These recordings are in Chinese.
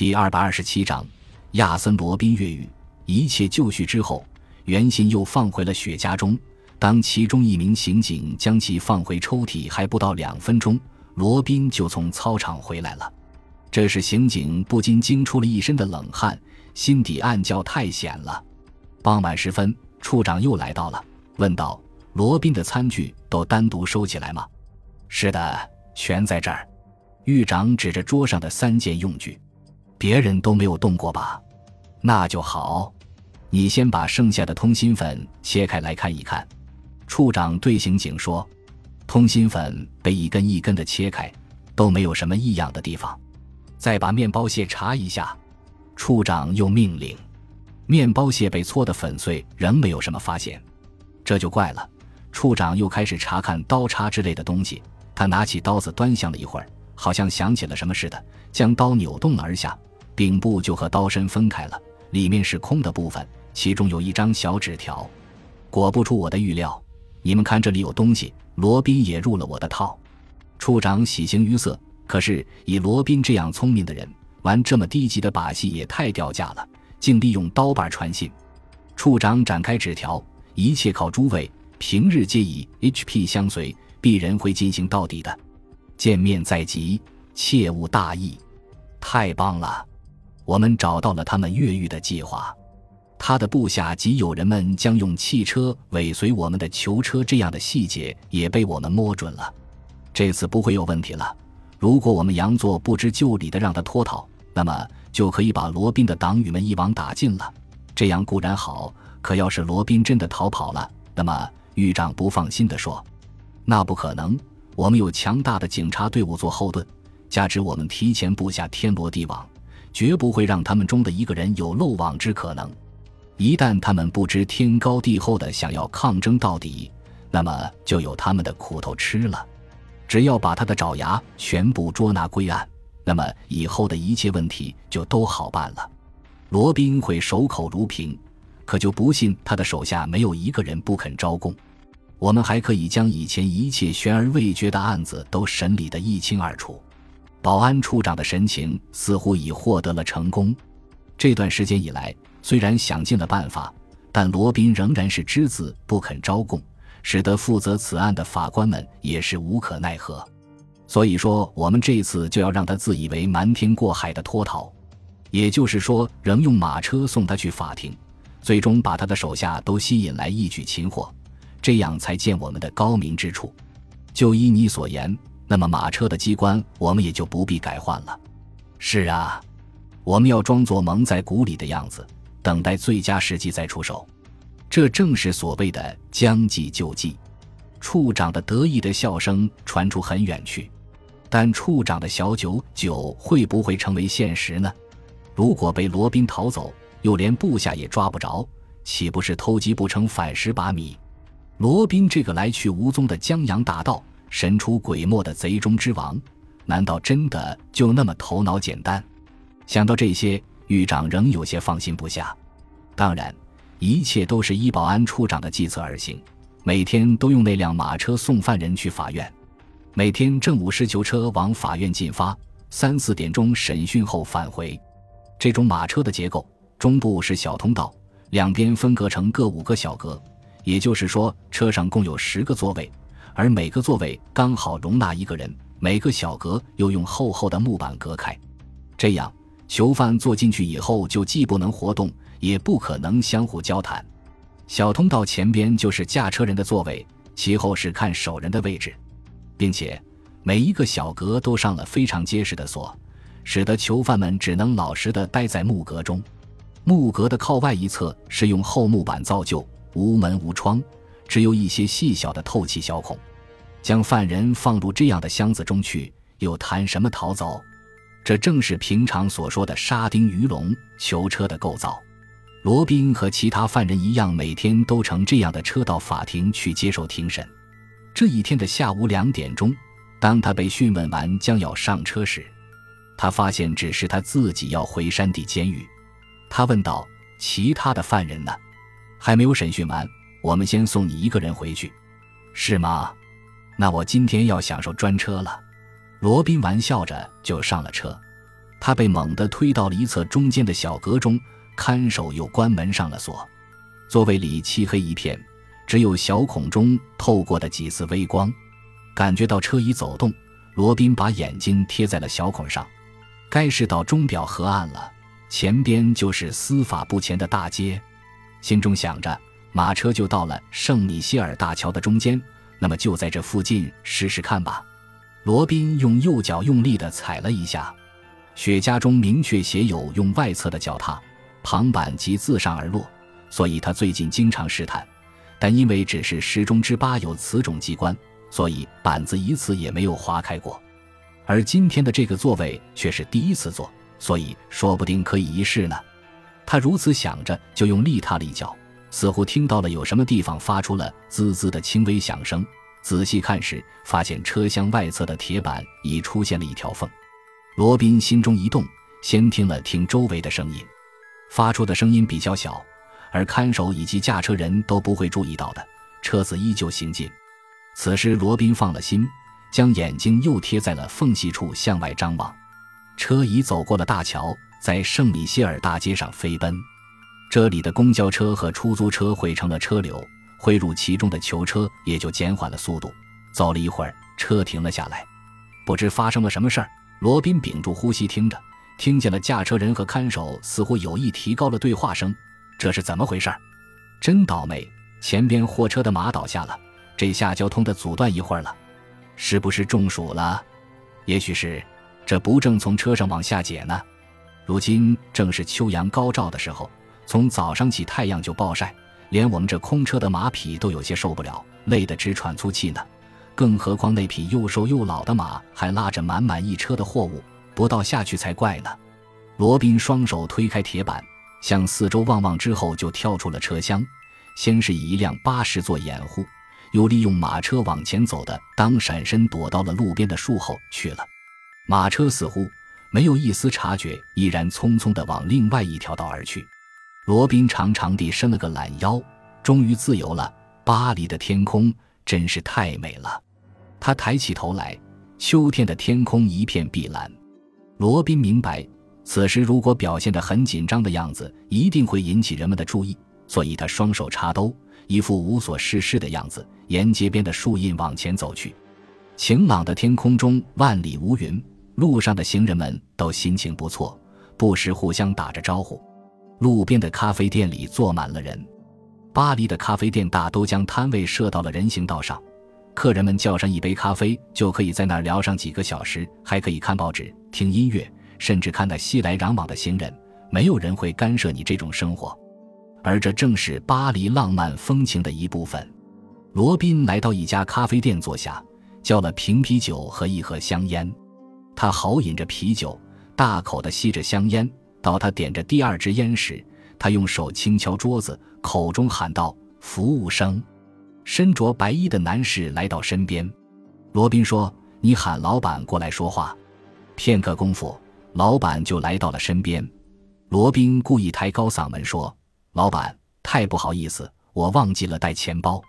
第二百二十七章，亚森·罗宾越狱。一切就绪之后，原信又放回了雪茄中。当其中一名刑警将其放回抽屉还不到两分钟，罗宾就从操场回来了。这时，刑警不禁惊出了一身的冷汗，心底暗叫太险了。傍晚时分，处长又来到了，问道：“罗宾的餐具都单独收起来吗？”“是的，全在这儿。”狱长指着桌上的三件用具。别人都没有动过吧？那就好。你先把剩下的通心粉切开来看一看。处长对刑警说：“通心粉被一根一根的切开，都没有什么异样的地方。再把面包屑查一下。”处长又命令。面包屑被搓得粉碎，仍没有什么发现。这就怪了。处长又开始查看刀叉之类的东西。他拿起刀子端详了一会儿，好像想起了什么似的，将刀扭动了而下。顶部就和刀身分开了，里面是空的部分，其中有一张小纸条。果不出我的预料，你们看这里有东西。罗宾也入了我的套。处长喜形于色，可是以罗宾这样聪明的人，玩这么低级的把戏也太掉价了，竟利用刀把传信。处长展开纸条，一切靠诸位，平日皆以 HP 相随，鄙人会进行到底的。见面在即，切勿大意。太棒了！我们找到了他们越狱的计划，他的部下及友人们将用汽车尾随我们的囚车，这样的细节也被我们摸准了。这次不会有问题了。如果我们佯作不知就里的让他脱逃，那么就可以把罗宾的党羽们一网打尽了。这样固然好，可要是罗宾真的逃跑了，那么狱长不放心地说：“那不可能，我们有强大的警察队伍做后盾，加之我们提前布下天罗地网。”绝不会让他们中的一个人有漏网之可能。一旦他们不知天高地厚的想要抗争到底，那么就有他们的苦头吃了。只要把他的爪牙全部捉拿归案，那么以后的一切问题就都好办了。罗宾会守口如瓶，可就不信他的手下没有一个人不肯招供。我们还可以将以前一切悬而未决的案子都审理得一清二楚。保安处长的神情似乎已获得了成功。这段时间以来，虽然想尽了办法，但罗宾仍然是只字不肯招供，使得负责此案的法官们也是无可奈何。所以说，我们这次就要让他自以为瞒天过海的脱逃，也就是说，仍用马车送他去法庭，最终把他的手下都吸引来一举擒获，这样才见我们的高明之处。就依你所言。那么马车的机关，我们也就不必改换了。是啊，我们要装作蒙在鼓里的样子，等待最佳时机再出手。这正是所谓的将计就计。处长的得意的笑声传出很远去。但处长的小九九会不会成为现实呢？如果被罗宾逃走，又连部下也抓不着，岂不是偷鸡不成反蚀把米？罗宾这个来去无踪的江洋大盗。神出鬼没的贼中之王，难道真的就那么头脑简单？想到这些，狱长仍有些放心不下。当然，一切都是依保安处长的计策而行。每天都用那辆马车送犯人去法院，每天正午时囚车往法院进发，三四点钟审讯后返回。这种马车的结构，中部是小通道，两边分隔成各五个小格，也就是说，车上共有十个座位。而每个座位刚好容纳一个人，每个小格又用厚厚的木板隔开，这样囚犯坐进去以后就既不能活动，也不可能相互交谈。小通道前边就是驾车人的座位，其后是看守人的位置，并且每一个小格都上了非常结实的锁，使得囚犯们只能老实的待在木格中。木格的靠外一侧是用厚木板造就，无门无窗。只有一些细小的透气小孔，将犯人放入这样的箱子中去，又谈什么逃走？这正是平常所说的沙丁鱼笼囚车的构造。罗宾和其他犯人一样，每天都乘这样的车到法庭去接受庭审。这一天的下午两点钟，当他被讯问完，将要上车时，他发现只是他自己要回山地监狱。他问道：“其他的犯人呢？还没有审讯完。”我们先送你一个人回去，是吗？那我今天要享受专车了。罗宾玩笑着就上了车。他被猛地推到了一侧中间的小阁中，看守又关门上了锁。座位里漆黑一片，只有小孔中透过的几丝微光。感觉到车已走动，罗宾把眼睛贴在了小孔上。该是到钟表河岸了，前边就是司法部前的大街。心中想着，马车就到了圣米歇尔大桥的中间，那么就在这附近试试看吧。罗宾用右脚用力地踩了一下，雪茄中明确写有用外侧的脚踏，旁板即自上而落，所以他最近经常试探，但因为只是十中之八有此种机关，所以板子一次也没有划开过。而今天的这个座位却是第一次坐，所以说不定可以一试呢。他如此想着，就用力踏了一脚，似乎听到了有什么地方发出了滋滋的轻微响声。仔细看时，发现车厢外侧的铁板已出现了一条缝。罗宾心中一动，先听了听周围的声音，发出的声音比较小，而看守以及驾车人都不会注意到的。车子依旧行进。此时，罗宾放了心。将眼睛又贴在了缝隙处向外张望，车已走过了大桥，在圣米歇尔大街上飞奔。这里的公交车和出租车汇成了车流，汇入其中的囚车也就减缓了速度。走了一会儿，车停了下来，不知发生了什么事儿。罗宾屏住呼吸听着，听见了驾车人和看守似乎有意提高了对话声。这是怎么回事？真倒霉！前边货车的马倒下了，这下交通的阻断一会儿了。是不是中暑了？也许是，这不正从车上往下解呢。如今正是秋阳高照的时候，从早上起太阳就暴晒，连我们这空车的马匹都有些受不了，累得直喘粗气呢。更何况那匹又瘦又老的马还拉着满满一车的货物，不倒下去才怪呢。罗宾双手推开铁板，向四周望望之后，就跳出了车厢，先是以一辆巴士做掩护。又利用马车往前走的当闪身，躲到了路边的树后去了。马车似乎没有一丝察觉，依然匆匆地往另外一条道而去。罗宾长长地伸了个懒腰，终于自由了。巴黎的天空真是太美了。他抬起头来，秋天的天空一片碧蓝。罗宾明白，此时如果表现得很紧张的样子，一定会引起人们的注意，所以他双手插兜。一副无所事事的样子，沿街边的树荫往前走去。晴朗的天空中万里无云，路上的行人们都心情不错，不时互相打着招呼。路边的咖啡店里坐满了人。巴黎的咖啡店大都将摊位设到了人行道上，客人们叫上一杯咖啡，就可以在那儿聊上几个小时，还可以看报纸、听音乐，甚至看那熙来攘往的行人。没有人会干涉你这种生活。而这正是巴黎浪漫风情的一部分。罗宾来到一家咖啡店坐下，叫了瓶啤酒和一盒香烟。他豪饮着啤酒，大口地吸着香烟。到他点着第二支烟时，他用手轻敲桌子，口中喊道：“服务生。”身着白衣的男士来到身边。罗宾说：“你喊老板过来说话。”片刻功夫，老板就来到了身边。罗宾故意抬高嗓门说。老板，太不好意思，我忘记了带钱包。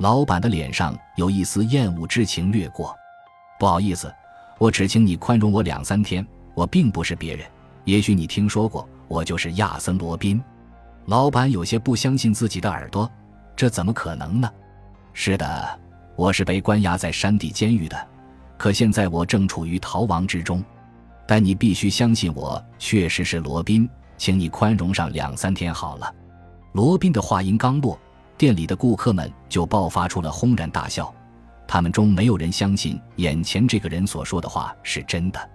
老板的脸上有一丝厌恶之情掠过。不好意思，我只请你宽容我两三天。我并不是别人，也许你听说过，我就是亚森·罗宾。老板有些不相信自己的耳朵，这怎么可能呢？是的，我是被关押在山地监狱的，可现在我正处于逃亡之中。但你必须相信我，确实是罗宾。请你宽容上两三天好了。罗宾的话音刚落，店里的顾客们就爆发出了轰然大笑。他们中没有人相信眼前这个人所说的话是真的，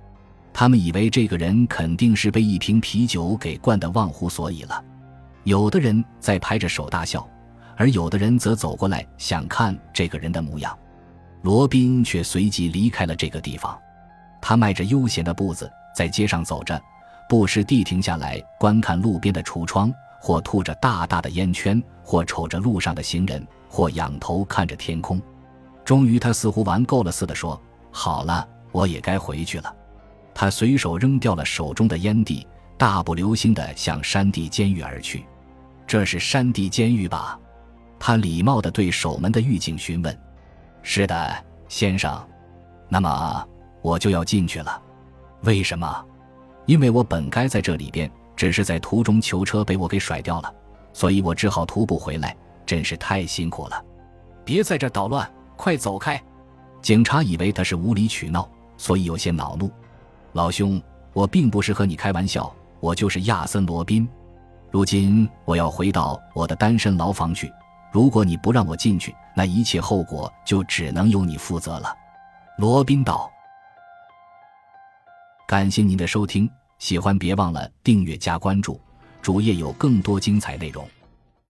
他们以为这个人肯定是被一瓶啤酒给灌得忘乎所以了。有的人在拍着手大笑，而有的人则走过来想看这个人的模样。罗宾却随即离开了这个地方。他迈着悠闲的步子在街上走着。不时地停下来观看路边的橱窗，或吐着大大的烟圈，或瞅着路上的行人，或仰头看着天空。终于，他似乎玩够了似的说：“好了，我也该回去了。”他随手扔掉了手中的烟蒂，大步流星地向山地监狱而去。这是山地监狱吧？他礼貌地对守门的狱警询问：“是的，先生。”那么我就要进去了。为什么？因为我本该在这里边，只是在途中囚车被我给甩掉了，所以我只好徒步回来，真是太辛苦了。别在这捣乱，快走开！警察以为他是无理取闹，所以有些恼怒。老兄，我并不是和你开玩笑，我就是亚森·罗宾。如今我要回到我的单身牢房去。如果你不让我进去，那一切后果就只能由你负责了。”罗宾道。感谢您的收听，喜欢别忘了订阅加关注，主页有更多精彩内容。